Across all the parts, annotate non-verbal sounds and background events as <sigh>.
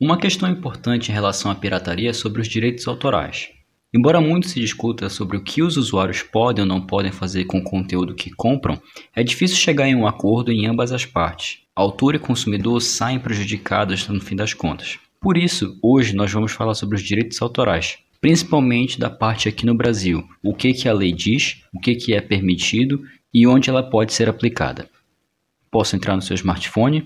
Uma questão importante em relação à pirataria é sobre os direitos autorais. Embora muito se discuta sobre o que os usuários podem ou não podem fazer com o conteúdo que compram, é difícil chegar em um acordo em ambas as partes. Autor e consumidor saem prejudicados no fim das contas. Por isso, hoje nós vamos falar sobre os direitos autorais, principalmente da parte aqui no Brasil, o que, que a lei diz, o que, que é permitido e onde ela pode ser aplicada. Posso entrar no seu smartphone?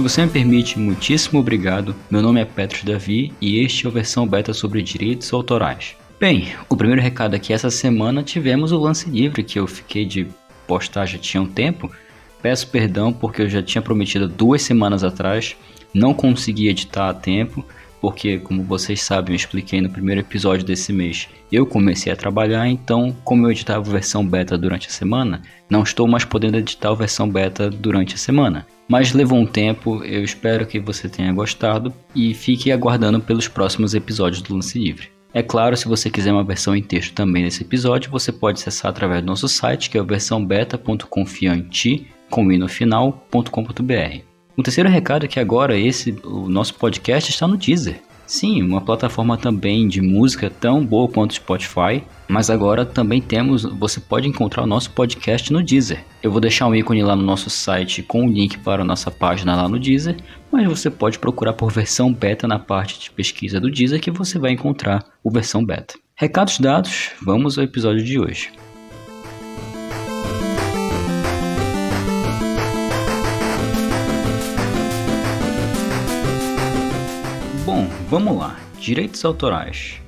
Se você me permite, muitíssimo obrigado. Meu nome é Petros Davi e este é a versão beta sobre direitos autorais. Bem, o primeiro recado aqui essa semana tivemos o lance livre que eu fiquei de postar já tinha um tempo. Peço perdão porque eu já tinha prometido duas semanas atrás, não consegui editar a tempo, porque como vocês sabem, eu expliquei no primeiro episódio desse mês, eu comecei a trabalhar, então como eu editava a versão beta durante a semana, não estou mais podendo editar a versão beta durante a semana. Mas levou um tempo, eu espero que você tenha gostado e fique aguardando pelos próximos episódios do Lance Livre. É claro, se você quiser uma versão em texto também desse episódio, você pode acessar através do nosso site, que é o versãobeta.confiante.com.br. O terceiro recado é que agora esse o nosso podcast está no Deezer. Sim, uma plataforma também de música tão boa quanto o Spotify, mas agora também temos, você pode encontrar o nosso podcast no Deezer. Eu vou deixar um ícone lá no nosso site com o link para a nossa página lá no Deezer, mas você pode procurar por versão beta na parte de pesquisa do Deezer que você vai encontrar o versão beta. Recados dados, vamos ao episódio de hoje. Vamos lá. Direitos autorais.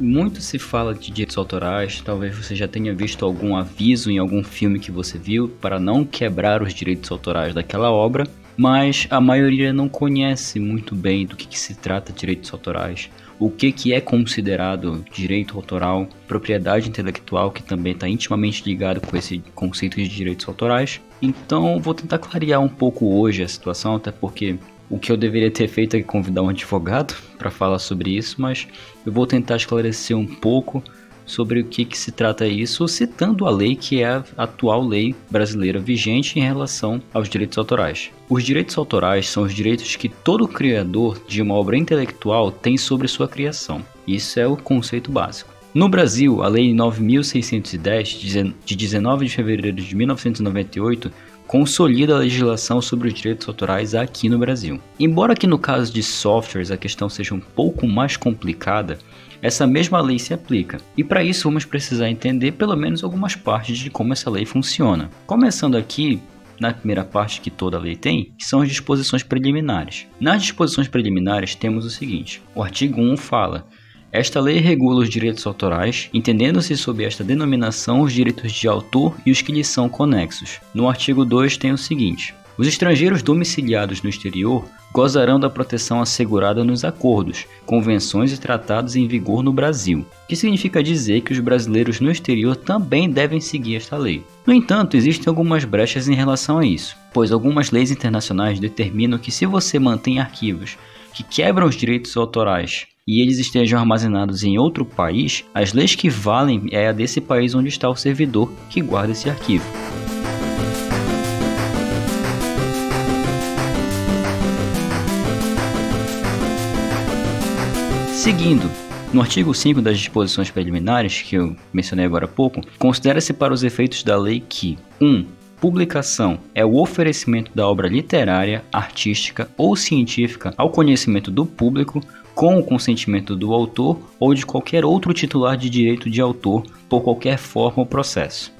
Muito se fala de direitos autorais, talvez você já tenha visto algum aviso em algum filme que você viu para não quebrar os direitos autorais daquela obra, mas a maioria não conhece muito bem do que, que se trata direitos autorais, o que, que é considerado direito autoral, propriedade intelectual, que também está intimamente ligado com esse conceito de direitos autorais. Então vou tentar clarear um pouco hoje a situação, até porque o que eu deveria ter feito é convidar um advogado para falar sobre isso, mas eu vou tentar esclarecer um pouco sobre o que, que se trata isso, citando a lei que é a atual lei brasileira vigente em relação aos direitos autorais. Os direitos autorais são os direitos que todo criador de uma obra intelectual tem sobre sua criação. Isso é o conceito básico. No Brasil, a Lei 9610, de 19 de fevereiro de 1998, consolida a legislação sobre os direitos autorais aqui no Brasil. Embora aqui no caso de softwares a questão seja um pouco mais complicada, essa mesma lei se aplica. E para isso vamos precisar entender pelo menos algumas partes de como essa lei funciona. Começando aqui na primeira parte que toda lei tem, que são as disposições preliminares. Nas disposições preliminares temos o seguinte: o artigo 1 fala esta lei regula os direitos autorais, entendendo-se sob esta denominação os direitos de autor e os que lhes são conexos. No artigo 2 tem o seguinte: os estrangeiros domiciliados no exterior gozarão da proteção assegurada nos acordos, convenções e tratados em vigor no Brasil, que significa dizer que os brasileiros no exterior também devem seguir esta lei. No entanto, existem algumas brechas em relação a isso, pois algumas leis internacionais determinam que se você mantém arquivos que quebram os direitos autorais e eles estejam armazenados em outro país, as leis que valem é a desse país onde está o servidor que guarda esse arquivo. Seguindo, no artigo 5 das disposições preliminares, que eu mencionei agora há pouco, considera-se para os efeitos da lei que 1. Um, publicação é o oferecimento da obra literária, artística ou científica ao conhecimento do público com o consentimento do autor ou de qualquer outro titular de direito de autor por qualquer forma ou processo.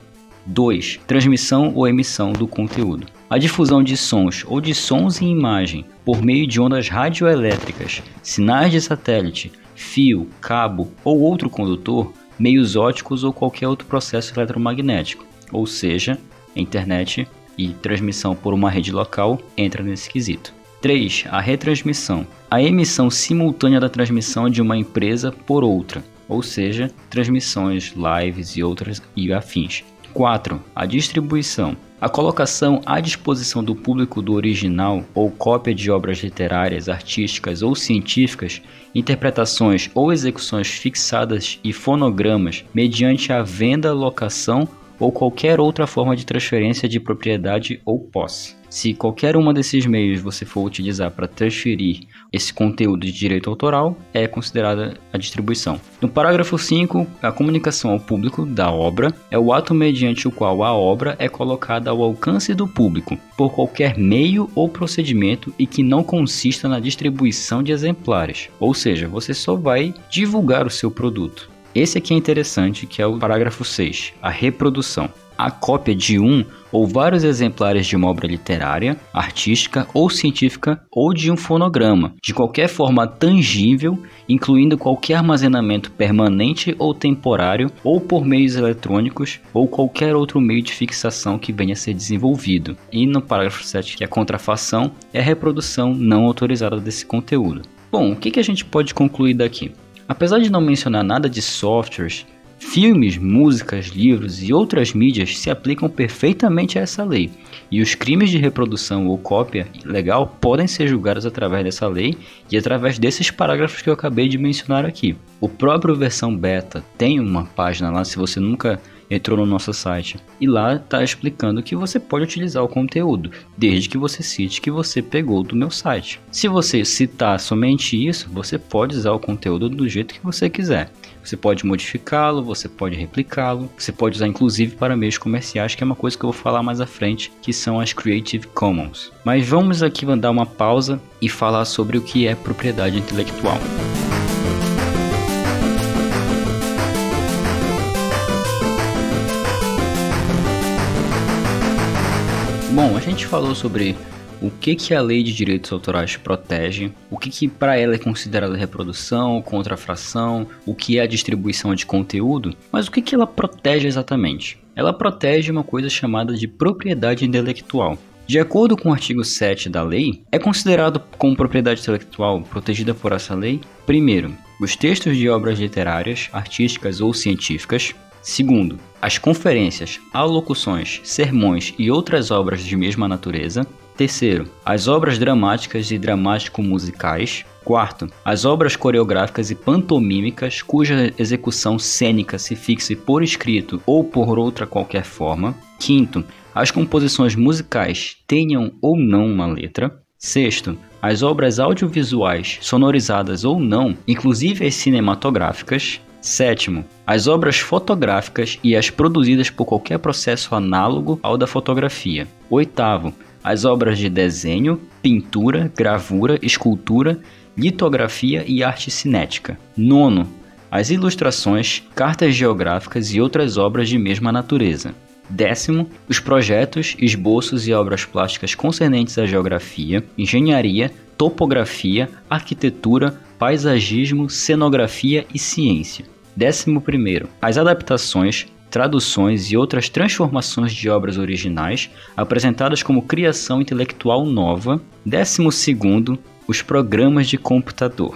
2. Transmissão ou emissão do conteúdo. A difusão de sons ou de sons e imagem por meio de ondas radioelétricas, sinais de satélite, fio, cabo ou outro condutor, meios óticos ou qualquer outro processo eletromagnético, ou seja, internet e transmissão por uma rede local entra nesse quesito. 3. A retransmissão. A emissão simultânea da transmissão de uma empresa por outra, ou seja, transmissões, lives e outras e afins. 4. A distribuição. A colocação à disposição do público do original ou cópia de obras literárias, artísticas ou científicas, interpretações ou execuções fixadas e fonogramas mediante a venda, locação ou qualquer outra forma de transferência de propriedade ou posse. Se qualquer uma desses meios você for utilizar para transferir esse conteúdo de direito autoral, é considerada a distribuição. No parágrafo 5, a comunicação ao público da obra é o ato mediante o qual a obra é colocada ao alcance do público, por qualquer meio ou procedimento e que não consista na distribuição de exemplares. Ou seja, você só vai divulgar o seu produto. Esse aqui é interessante, que é o parágrafo 6, a reprodução a cópia de um ou vários exemplares de uma obra literária, artística ou científica ou de um fonograma, de qualquer forma tangível, incluindo qualquer armazenamento permanente ou temporário, ou por meios eletrônicos, ou qualquer outro meio de fixação que venha a ser desenvolvido. E no parágrafo 7, que é a contrafação, é a reprodução não autorizada desse conteúdo. Bom, o que, que a gente pode concluir daqui? Apesar de não mencionar nada de softwares, Filmes, músicas, livros e outras mídias se aplicam perfeitamente a essa lei, e os crimes de reprodução ou cópia legal podem ser julgados através dessa lei e através desses parágrafos que eu acabei de mencionar aqui. O próprio versão beta tem uma página lá, se você nunca entrou no nosso site e lá está explicando que você pode utilizar o conteúdo, desde que você cite que você pegou do meu site. Se você citar somente isso, você pode usar o conteúdo do jeito que você quiser. Você pode modificá-lo, você pode replicá-lo, você pode usar inclusive para meios comerciais, que é uma coisa que eu vou falar mais à frente, que são as Creative Commons. Mas vamos aqui dar uma pausa e falar sobre o que é propriedade intelectual. Bom, a gente falou sobre o que, que a lei de direitos autorais protege, o que, que para ela é considerada reprodução, contrafração, o que é a distribuição de conteúdo, mas o que, que ela protege exatamente? Ela protege uma coisa chamada de propriedade intelectual. De acordo com o artigo 7 da lei, é considerado como propriedade intelectual protegida por essa lei, primeiro, os textos de obras literárias, artísticas ou científicas, Segundo, as conferências, alocuções, sermões e outras obras de mesma natureza. Terceiro, as obras dramáticas e dramático-musicais. Quarto, as obras coreográficas e pantomímicas cuja execução cênica se fixe por escrito ou por outra qualquer forma. Quinto, as composições musicais tenham ou não uma letra. Sexto, as obras audiovisuais, sonorizadas ou não, inclusive as cinematográficas. Sétimo, as obras fotográficas e as produzidas por qualquer processo análogo ao da fotografia. Oitavo, as obras de desenho, pintura, gravura, escultura, litografia e arte cinética. Nono, as ilustrações, cartas geográficas e outras obras de mesma natureza. Décimo, os projetos, esboços e obras plásticas concernentes à geografia, engenharia, topografia, arquitetura, paisagismo, cenografia e ciência. Décimo primeiro, as adaptações, traduções e outras transformações de obras originais apresentadas como criação intelectual nova. Décimo segundo, os programas de computador.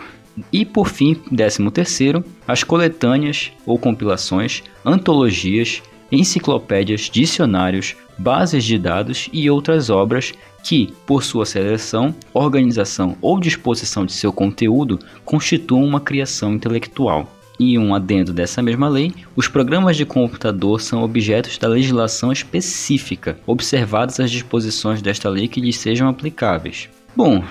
E por fim, décimo terceiro, as coletâneas ou compilações, antologias, enciclopédias, dicionários, bases de dados e outras obras que, por sua seleção, organização ou disposição de seu conteúdo, constituam uma criação intelectual. E um adendo dessa mesma lei, os programas de computador são objetos da legislação específica, observadas as disposições desta lei que lhes sejam aplicáveis. Bom,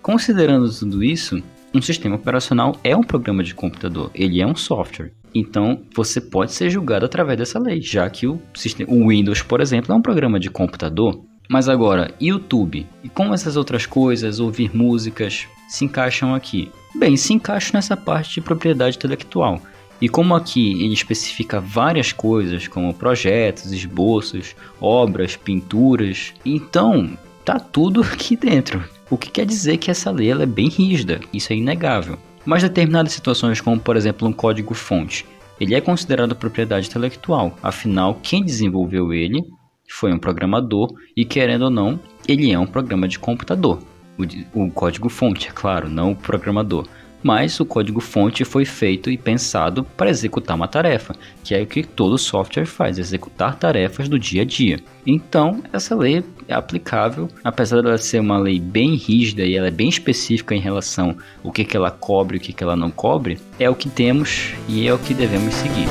considerando tudo isso, um sistema operacional é um programa de computador, ele é um software. Então, você pode ser julgado através dessa lei, já que o, sistema, o Windows, por exemplo, é um programa de computador. Mas agora, YouTube e como essas outras coisas, ouvir músicas, se encaixam aqui? Bem, se encaixam nessa parte de propriedade intelectual. E como aqui ele especifica várias coisas, como projetos, esboços, obras, pinturas, então tá tudo <laughs> aqui dentro. O que quer dizer que essa lei é bem rígida, isso é inegável. Mas determinadas situações, como por exemplo um código-fonte, ele é considerado propriedade intelectual, afinal, quem desenvolveu ele foi um programador e, querendo ou não, ele é um programa de computador. O, o código-fonte, é claro, não o programador. mas o código-fonte foi feito e pensado para executar uma tarefa, que é o que todo software faz, executar tarefas do dia a dia. Então, essa lei é aplicável, apesar dela ser uma lei bem rígida e ela é bem específica em relação ao que, que ela cobre e o que, que ela não cobre, é o que temos e é o que devemos seguir.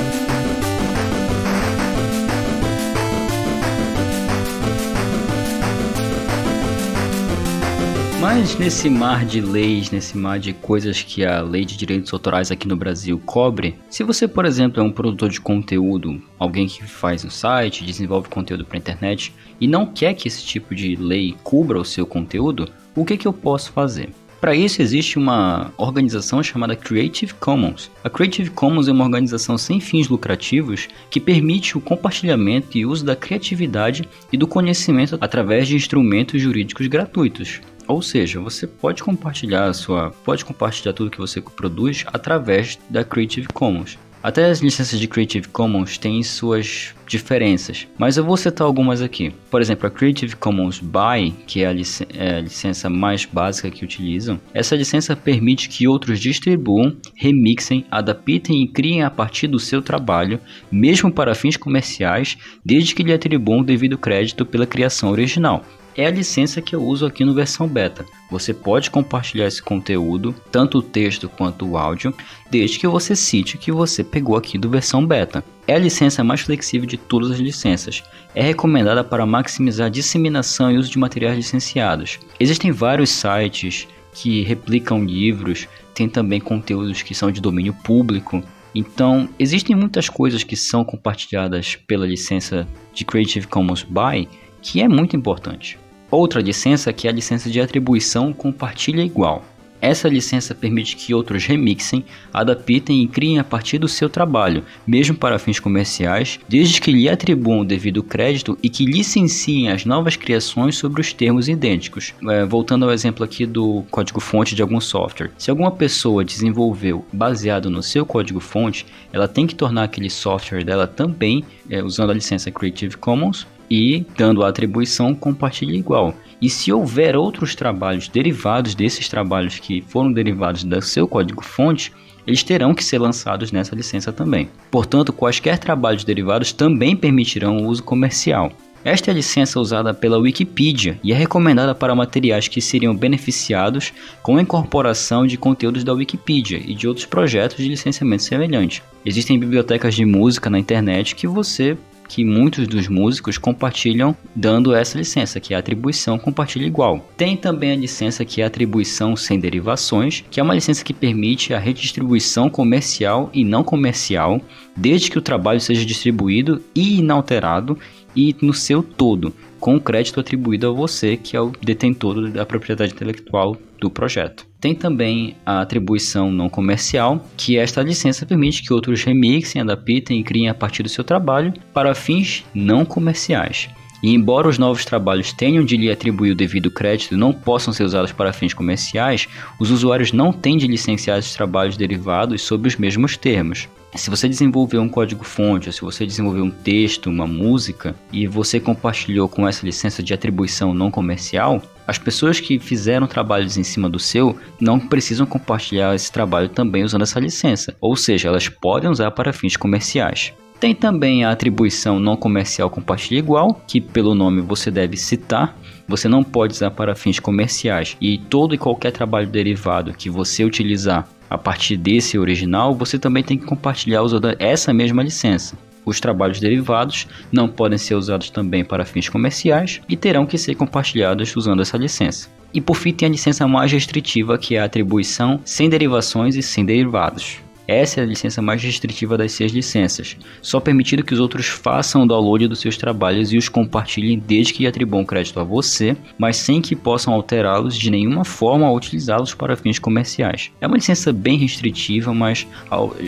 Mas nesse mar de leis, nesse mar de coisas que a lei de direitos autorais aqui no Brasil cobre, se você, por exemplo, é um produtor de conteúdo, alguém que faz um site, desenvolve conteúdo para internet e não quer que esse tipo de lei cubra o seu conteúdo, o que, que eu posso fazer? Para isso existe uma organização chamada Creative Commons. A Creative Commons é uma organização sem fins lucrativos que permite o compartilhamento e uso da criatividade e do conhecimento através de instrumentos jurídicos gratuitos. Ou seja, você pode compartilhar sua, pode compartilhar tudo que você produz através da Creative Commons. Até as licenças de Creative Commons têm suas diferenças, mas eu vou citar algumas aqui. Por exemplo, a Creative Commons BY, que é a, lic é a, licença mais básica que utilizam, essa licença permite que outros distribuam, remixem, adaptem e criem a partir do seu trabalho, mesmo para fins comerciais, desde que lhe atribuam o devido crédito pela criação original é a licença que eu uso aqui no versão beta. Você pode compartilhar esse conteúdo, tanto o texto quanto o áudio, desde que você cite que você pegou aqui do versão beta. É a licença mais flexível de todas as licenças. É recomendada para maximizar a disseminação e uso de materiais licenciados. Existem vários sites que replicam livros, tem também conteúdos que são de domínio público. Então, existem muitas coisas que são compartilhadas pela licença de Creative Commons BY que é muito importante. Outra licença que é a licença de atribuição compartilha igual. Essa licença permite que outros remixem, adaptem e criem a partir do seu trabalho, mesmo para fins comerciais, desde que lhe atribuam o devido crédito e que licenciem as novas criações sobre os termos idênticos. É, voltando ao exemplo aqui do código-fonte de algum software. Se alguma pessoa desenvolveu baseado no seu código-fonte, ela tem que tornar aquele software dela também é, usando a licença Creative Commons e, dando a atribuição, compartilha igual. E se houver outros trabalhos derivados desses trabalhos que foram derivados do seu código-fonte, eles terão que ser lançados nessa licença também. Portanto, quaisquer trabalhos derivados também permitirão o uso comercial. Esta é a licença usada pela Wikipedia e é recomendada para materiais que seriam beneficiados com a incorporação de conteúdos da Wikipedia e de outros projetos de licenciamento semelhante. Existem bibliotecas de música na internet que você que muitos dos músicos compartilham dando essa licença, que é a atribuição compartilha igual. Tem também a licença que é a atribuição sem derivações, que é uma licença que permite a redistribuição comercial e não comercial, desde que o trabalho seja distribuído e inalterado e no seu todo, com crédito atribuído a você, que é o detentor da propriedade intelectual do projeto. Tem também a atribuição não comercial, que esta licença permite que outros remixem, adaptem e criem a partir do seu trabalho para fins não comerciais. E embora os novos trabalhos tenham de lhe atribuir o devido crédito e não possam ser usados para fins comerciais, os usuários não têm de licenciar esses trabalhos derivados sob os mesmos termos. Se você desenvolveu um código-fonte, ou se você desenvolveu um texto, uma música, e você compartilhou com essa licença de atribuição não comercial, as pessoas que fizeram trabalhos em cima do seu não precisam compartilhar esse trabalho também usando essa licença, ou seja, elas podem usar para fins comerciais. Tem também a atribuição não comercial compartilha igual, que pelo nome você deve citar. Você não pode usar para fins comerciais e todo e qualquer trabalho derivado que você utilizar a partir desse original, você também tem que compartilhar usando essa mesma licença. Os trabalhos derivados não podem ser usados também para fins comerciais e terão que ser compartilhados usando essa licença. E por fim tem a licença mais restritiva que é a atribuição sem derivações e sem derivados. Essa é a licença mais restritiva das seis licenças, só permitido que os outros façam o download dos seus trabalhos e os compartilhem desde que atribuam crédito a você, mas sem que possam alterá-los de nenhuma forma ou utilizá-los para fins comerciais. É uma licença bem restritiva, mas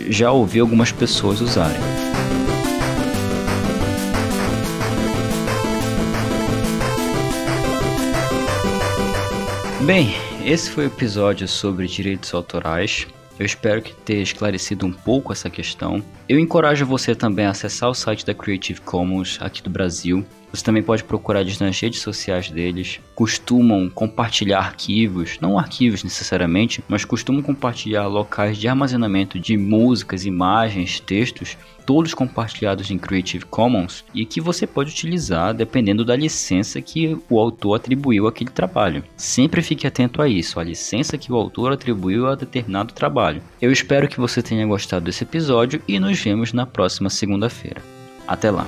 já ouvi algumas pessoas usarem. Bem, esse foi o episódio sobre direitos autorais. Eu espero que tenha esclarecido um pouco essa questão. Eu encorajo você também a acessar o site da Creative Commons aqui do Brasil. Você também pode procurar eles nas redes sociais deles. Costumam compartilhar arquivos, não arquivos necessariamente, mas costumam compartilhar locais de armazenamento de músicas, imagens, textos, todos compartilhados em Creative Commons e que você pode utilizar dependendo da licença que o autor atribuiu àquele trabalho. Sempre fique atento a isso, a licença que o autor atribuiu a determinado trabalho. Eu espero que você tenha gostado desse episódio e nos vemos na próxima segunda-feira. Até lá!